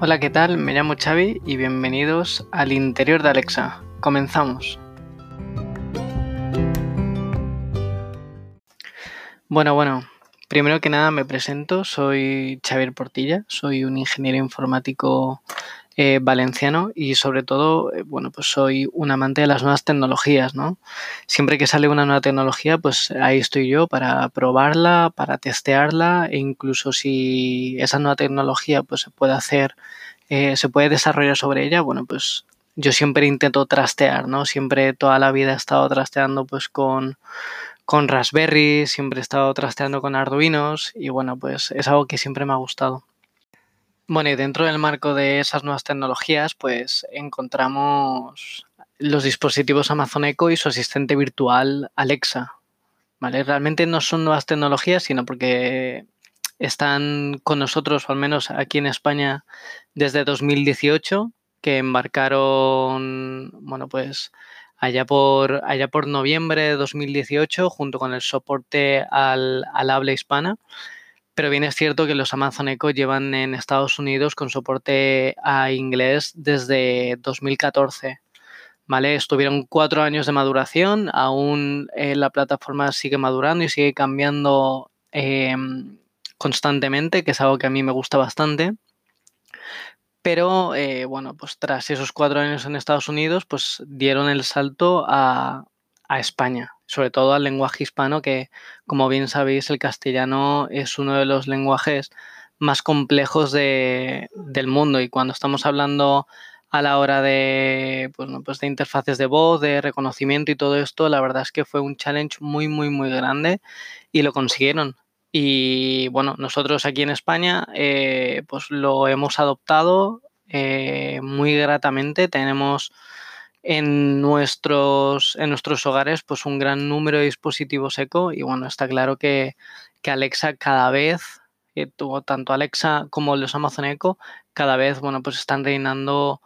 Hola, ¿qué tal? Me llamo Xavi y bienvenidos al interior de Alexa. Comenzamos. Bueno, bueno, primero que nada me presento, soy Xavier Portilla, soy un ingeniero informático eh, valenciano y sobre todo, eh, bueno, pues soy un amante de las nuevas tecnologías, ¿no? Siempre que sale una nueva tecnología, pues ahí estoy yo para probarla, para testearla e incluso si esa nueva tecnología pues se puede hacer, eh, se puede desarrollar sobre ella, bueno, pues yo siempre intento trastear, ¿no? Siempre toda la vida he estado trasteando pues con con Raspberry, siempre he estado trasteando con Arduinos y bueno, pues es algo que siempre me ha gustado. Bueno, y dentro del marco de esas nuevas tecnologías, pues encontramos los dispositivos Amazon Echo y su asistente virtual Alexa. ¿Vale? Realmente no son nuevas tecnologías, sino porque están con nosotros, o al menos aquí en España, desde 2018, que embarcaron, bueno, pues allá por, allá por noviembre de 2018, junto con el soporte al, al habla hispana. Pero bien es cierto que los Amazon Echo llevan en Estados Unidos con soporte a inglés desde 2014. ¿Vale? Estuvieron cuatro años de maduración, aún eh, la plataforma sigue madurando y sigue cambiando em, constantemente, que es algo que a mí me gusta bastante. Pero eh, bueno, pues tras esos cuatro años en Estados Unidos, pues dieron el salto a, a España, sobre todo al lenguaje hispano, que como bien sabéis el castellano es uno de los lenguajes más complejos de, del mundo y cuando estamos hablando a la hora de, pues, pues de interfaces de voz, de reconocimiento y todo esto, la verdad es que fue un challenge muy, muy, muy grande y lo consiguieron. Y bueno, nosotros aquí en España eh, pues lo hemos adoptado eh, muy gratamente. Tenemos en nuestros, en nuestros hogares pues un gran número de dispositivos eco y bueno, está claro que, Alexa cada vez, eh, tanto Alexa como los Amazon Echo, cada vez bueno, pues están reinando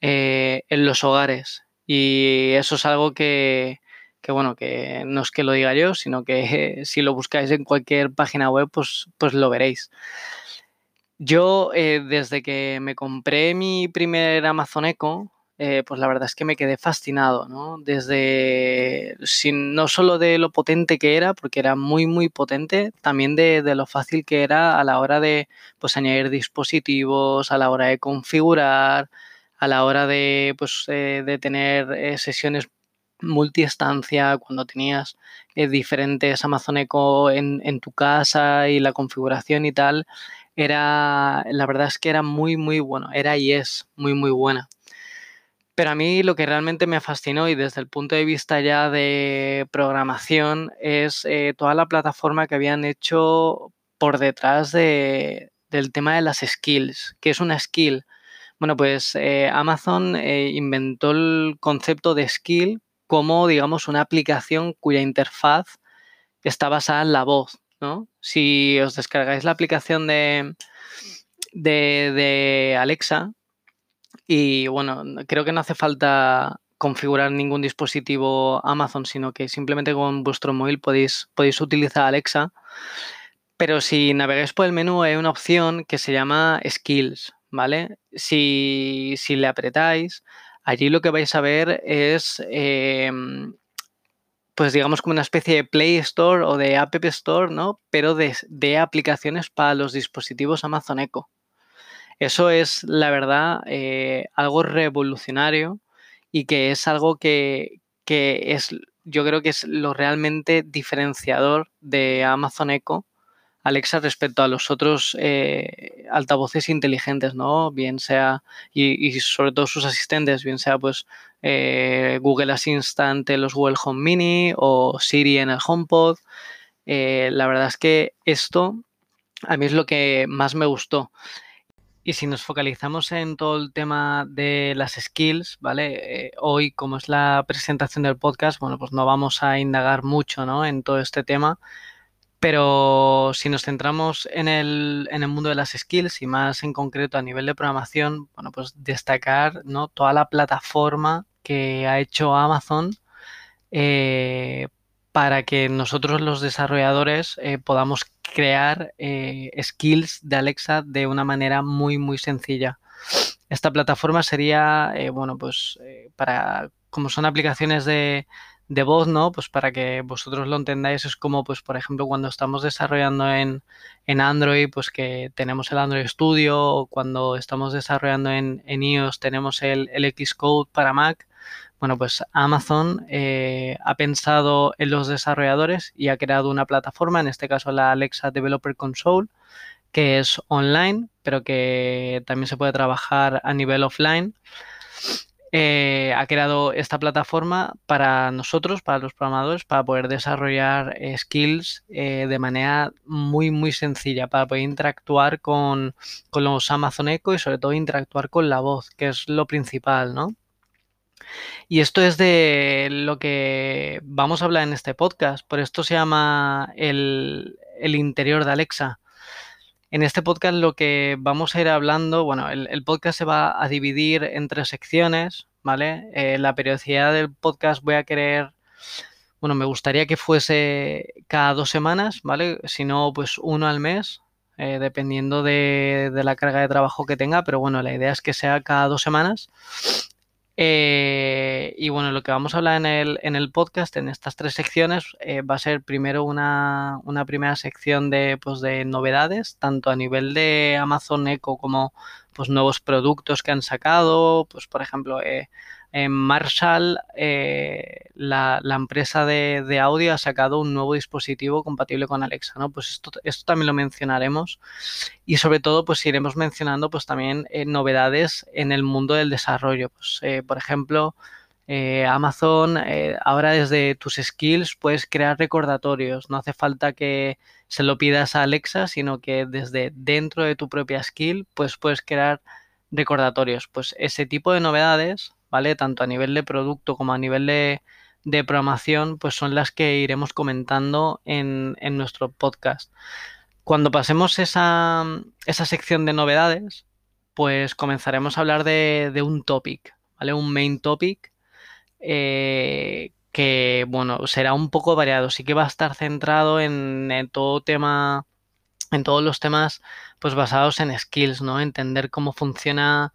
eh, en los hogares y eso es algo que, bueno, que no es que lo diga yo, sino que si lo buscáis en cualquier página web, pues, pues lo veréis. Yo, eh, desde que me compré mi primer Amazon Echo, eh, pues la verdad es que me quedé fascinado, ¿no? Desde, sin, no solo de lo potente que era, porque era muy, muy potente, también de, lo fácil que era a la hora de, pues, añadir dispositivos, a la hora de configurar, a la hora de, pues, eh, de tener eh, sesiones multiestancia, cuando tenías diferentes Amazon Echo en, en tu casa y la configuración y tal, era, la verdad es que era muy, muy bueno, era y es muy, muy buena. Pero a mí lo que realmente me fascinó y desde el punto de vista ya de programación es eh, toda la plataforma que habían hecho por detrás de, del tema de las skills. ¿Qué es una skill? Bueno, pues eh, Amazon eh, inventó el concepto de skill como, digamos, una aplicación cuya interfaz está basada en la voz, ¿no? Si os descargáis la aplicación de, de Alexa, y bueno, creo que no hace falta configurar ningún dispositivo Amazon, sino que simplemente con vuestro móvil podéis, podéis utilizar Alexa. Pero si navegáis por el menú hay una opción que se llama Skills, ¿vale? Si, le apretáis, allí lo que vais a ver es, em, pues digamos como una especie de Play Store o de App Store, ¿no? Pero de, de aplicaciones para los dispositivos Amazon Echo. Eso es, la verdad, eh, algo revolucionario y que es algo que, es, yo creo que es lo realmente diferenciador de Amazon Echo, Alexa, respecto a los otros eh, altavoces inteligentes, ¿no? Bien sea, y, sobre todo sus asistentes, bien sea pues eh, Google Assistant en los Google Home Mini o Siri en el HomePod. la verdad es que esto a mí es lo que más me gustó. Y si nos focalizamos en todo el tema de las skills, ¿vale? Eh, hoy, como es la presentación del podcast, bueno, pues no vamos a indagar mucho, ¿no? En todo este tema. Pero si nos centramos en el, en el mundo de las skills y más en concreto a nivel de programación, bueno, pues destacar, ¿no? Toda la plataforma que ha hecho Amazon eh, para que nosotros los desarrolladores eh, podamos crear eh, skills de Alexa de una manera muy muy sencilla. esta plataforma sería, eh, bueno, pues para, como son aplicaciones de, de voz, ¿no? Pues para que vosotros lo entendáis, es como, pues, por ejemplo, cuando estamos desarrollando en, en Android, pues que tenemos el Android Studio, o cuando estamos desarrollando en, iOS tenemos el, Xcode para Mac. Bueno, pues Amazon eh, ha pensado en los desarrolladores y ha creado una plataforma, en este caso la Alexa Developer Console, que es online, pero que también se puede trabajar a nivel offline. Eh, ha creado esta plataforma para nosotros, para los programadores, para poder desarrollar eh, skills de manera muy, muy sencilla, para poder interactuar con, con, los Amazon Echo y sobre todo interactuar con la voz, que es lo principal, ¿no? Y esto es de lo que vamos a hablar en este podcast, por esto se llama el, el interior de Alexa. En este podcast lo que vamos a ir hablando, bueno, el, podcast se va a dividir en tres secciones, ¿vale? Eh, la periodicidad del podcast voy a querer, bueno, me gustaría que fuese cada dos semanas, ¿vale? Si no, pues uno al mes, eh, dependiendo de, de, la carga de trabajo que tenga, pero bueno, la idea es que sea cada dos semanas. Eh, y bueno, lo que vamos a hablar en el, en el podcast, en estas tres secciones, eh, va a ser primero una, una, primera sección de, pues, de novedades, tanto a nivel de Amazon Echo como pues, nuevos productos que han sacado, pues por ejemplo, eh, en Marshall, eh, la, empresa de, audio ha sacado un nuevo dispositivo compatible con Alexa, ¿no? Pues esto, también lo mencionaremos y sobre todo pues iremos mencionando pues también eh, novedades en el mundo del desarrollo. Pues, eh, por ejemplo, Amazon, ahora desde tus skills puedes crear recordatorios, no hace falta que se lo pidas a Alexa, sino que desde dentro de tu propia skill pues puedes crear recordatorios. Pues ese tipo de novedades ¿vale? Tanto a nivel de producto como a nivel de, programación, pues son las que iremos comentando en, nuestro podcast. Cuando pasemos esa, sección de novedades, pues comenzaremos a hablar de, un topic, ¿vale? Un main topic eh, que, bueno, será un poco variado. Sí que va a estar centrado en, en, todo tema, en todos los temas, pues basados en skills, ¿no? Entender cómo funciona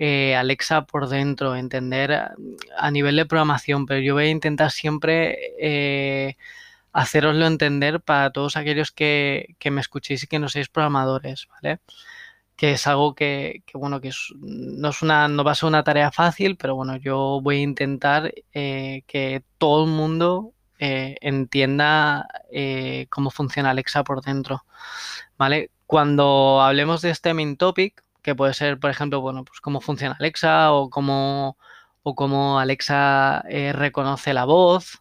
eh, Alexa por dentro, entender a, nivel de programación, pero yo voy a intentar siempre eh, haceroslo entender para todos aquellos que, me escuchéis y que no seáis programadores, ¿vale? Que es algo que, bueno, que no, es una, no va a ser una tarea fácil, pero bueno, yo voy a intentar eh, que todo el mundo entienda cómo funciona Alexa por dentro, ¿vale? Cuando hablemos de este main topic, que puede ser, por ejemplo, bueno, pues cómo funciona Alexa o cómo, o cómo Alexa eh, reconoce la voz,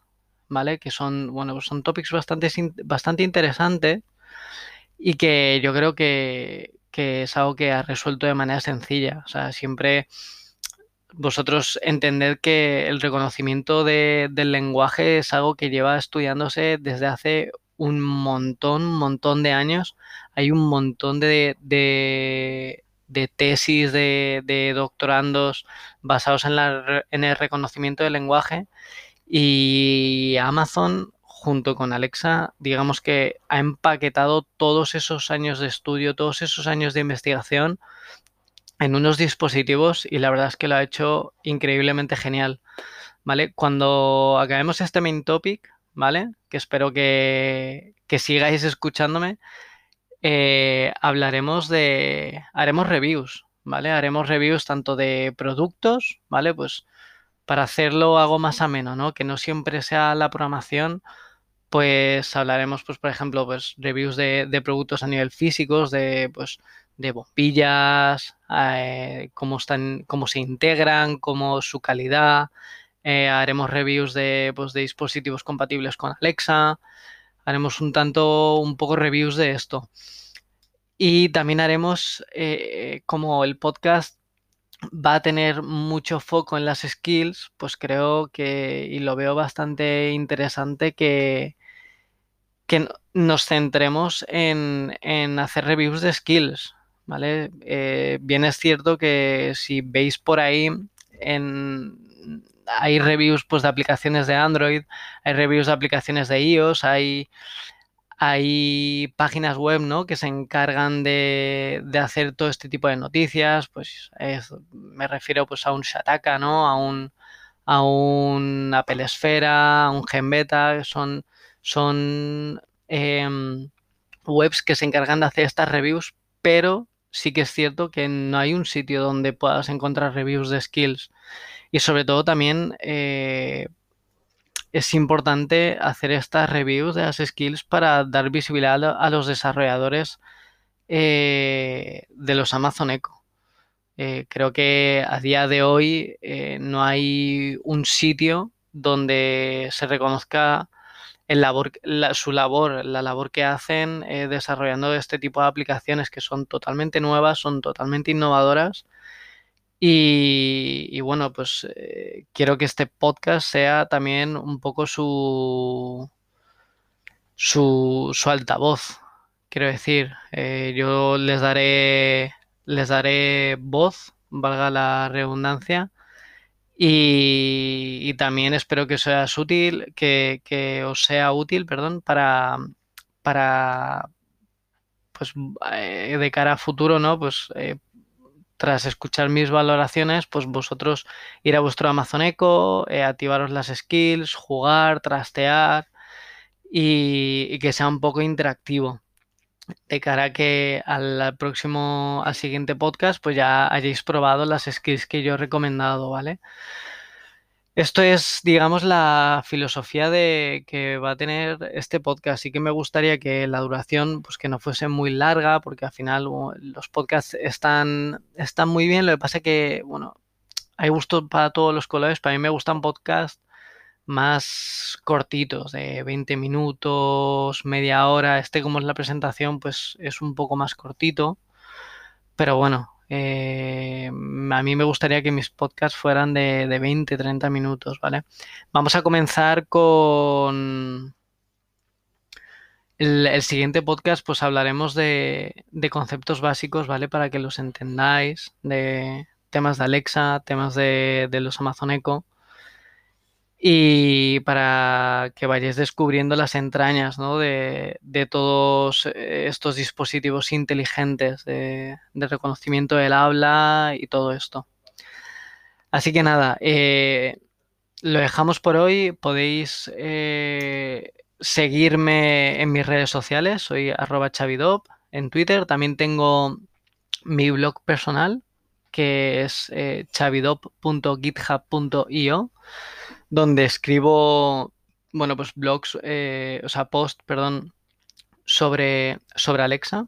¿vale? Que son, bueno, pues son topics bastante, bastante interesantes y que yo creo que, es algo que ha resuelto de manera sencilla. O sea, siempre vosotros entended que el reconocimiento del lenguaje es algo que lleva estudiándose desde hace un montón, un montón de años. Hay un montón de, de tesis de, doctorandos basados en, la, en, el reconocimiento del lenguaje y Amazon junto con Alexa digamos que ha empaquetado todos esos años de estudio, todos esos años de investigación en unos dispositivos y la verdad es que lo ha hecho increíblemente genial. ¿Vale? Cuando acabemos este main topic, ¿vale? Que espero que, que sigáis escuchándome, eh, hablaremos de, haremos reviews, ¿vale? Haremos reviews tanto de productos, ¿vale? Pues para hacerlo algo más ameno, ¿no? Que no siempre sea la programación, pues hablaremos, pues, por ejemplo, pues reviews de, productos a nivel físicos, de, pues, de bombillas, eh, cómo están, cómo se integran, cómo su calidad. Eh, haremos reviews de, pues, de dispositivos compatibles con Alexa haremos un tanto, un poco reviews de esto. Y también haremos, eh, como el podcast va a tener mucho foco en las skills, pues creo que, y lo veo bastante interesante, que, que nos centremos en, hacer reviews de skills, ¿vale? Eh, bien es cierto que si veis por ahí en hay reviews pues, de aplicaciones de Android, hay reviews de aplicaciones de iOS, hay, hay páginas web, ¿no? Que se encargan de, hacer todo este tipo de noticias, pues me refiero pues a un Shataka, ¿no? A un, a un Apple Esfera, a un Genbeta, son, son em, webs que se encargan de hacer estas reviews, pero sí que es cierto que no hay un sitio donde puedas encontrar reviews de skills. Y sobre todo también eh, es importante hacer estas reviews de las skills para dar visibilidad a los desarrolladores eh, de los Amazon Echo. Eh, creo que a día de hoy no hay un sitio donde se reconozca el labor, su labor, la labor que hacen desarrollando este tipo de aplicaciones que son totalmente nuevas, son totalmente innovadoras. Y, bueno, pues eh, quiero que este podcast sea también un poco su, su, altavoz. Quiero decir, eh, yo les daré, les daré voz, valga la redundancia, y, también espero que útil, que, os sea útil, perdón, para, para pues eh, de cara a futuro, ¿no? Pues eh, tras escuchar mis valoraciones, pues vosotros ir a vuestro Amazon Echo, eh, activaros las skills, jugar, trastear y, que sea un poco interactivo. De cara a que al próximo, al siguiente podcast, pues ya hayáis probado las skills que yo he recomendado, ¿vale? Esto es, digamos, la filosofía de que va a tener este podcast. Sí que me gustaría que la duración, pues que no fuese muy larga, porque al final los podcasts están, están muy bien. Lo que pasa que, bueno, hay gusto para todos los colores. Para mí me gustan podcasts más cortitos, de 20 minutos, media hora. Este, como es la presentación, pues es un poco más cortito. Pero bueno, eh, a mí me gustaría que mis podcasts fueran de, 20, 30 minutos, ¿vale? Vamos a comenzar con el, siguiente podcast, pues hablaremos de, conceptos básicos, ¿vale? Para que los entendáis, de temas de Alexa, temas de, de los Amazon Echo y para que vayáis descubriendo las entrañas de, todos eh, estos dispositivos inteligentes de, reconocimiento del habla y todo esto. Así que nada, eh, lo dejamos por hoy. Podéis eh, seguirme en mis redes sociales, soy arroba chavidop en Twitter. También tengo mi blog personal, que es chavidop.github.io donde escribo, bueno, pues blogs, eh, o sea, post, perdón, sobre, sobre Alexa.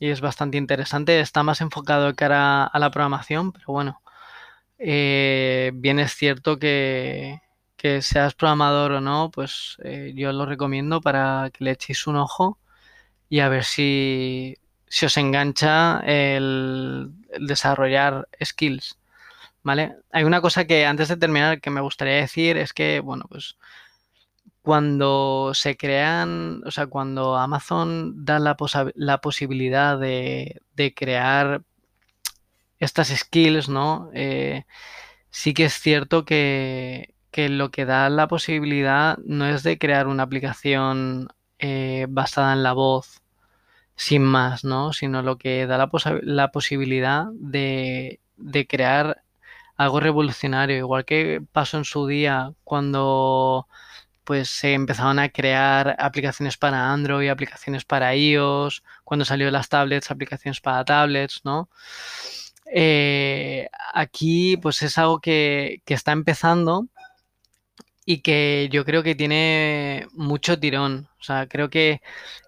Y es bastante interesante. Está más enfocado de cara a la programación, pero bueno, eh, bien es cierto que, que, seas programador o no, pues eh, yo lo recomiendo para que le echéis un ojo y a ver si, si os engancha el desarrollar skills. ¿Vale? Hay una cosa que antes de terminar que me gustaría decir es que, bueno, pues cuando se crean, o sea, cuando Amazon da la, la posibilidad de, crear estas skills, ¿no? Eh, sí que es cierto que, lo que da la posibilidad no es de crear una aplicación eh, basada en la voz sin más, ¿no? Sino lo que da la, la posibilidad de, de crear algo revolucionario, igual que pasó en su día cuando pues se empezaron a crear aplicaciones para Android, aplicaciones para iOS, cuando salió las tablets, aplicaciones para tablets, ¿no? Eh, aquí pues es algo que, que, está empezando y que yo creo que tiene mucho tirón. O sea, creo que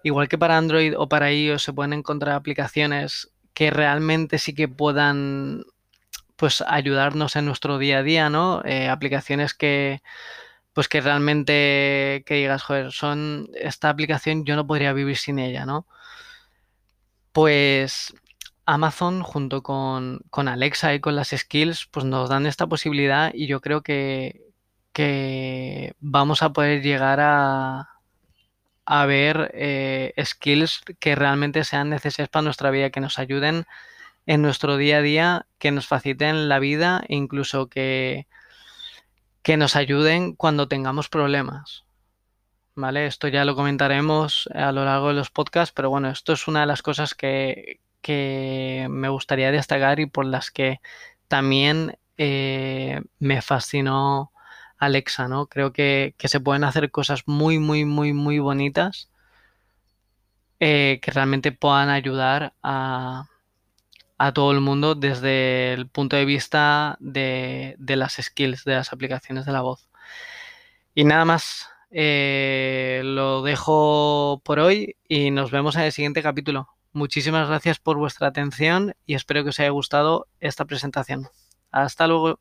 igual que para Android o para iOS se pueden encontrar aplicaciones que realmente sí que puedan pues ayudarnos en nuestro día a día, ¿no? Eh, aplicaciones que pues que realmente que digas, joder, son esta aplicación yo no podría vivir sin ella, ¿no? Pues Amazon junto con, Alexa y con las skills pues nos dan esta posibilidad y yo creo que, que vamos a poder llegar a, a ver eh, skills que realmente sean necesarias para nuestra vida, que nos ayuden en nuestro día a día que nos faciliten la vida e incluso que, que nos ayuden cuando tengamos problemas. ¿vale? Esto ya lo comentaremos a lo largo de los podcasts, pero bueno, esto es una de las cosas que, que me gustaría destacar y por las que también eh, me fascinó Alexa, ¿no? Creo que, que, se pueden hacer cosas muy, muy, muy, muy bonitas eh, que realmente puedan ayudar a, a, todo el mundo desde el punto de vista de, las skills, de las aplicaciones de la voz. Y nada más, eh, lo dejo por hoy y nos vemos en el siguiente capítulo. Muchísimas gracias por vuestra atención y espero que os haya gustado esta presentación. Hasta luego.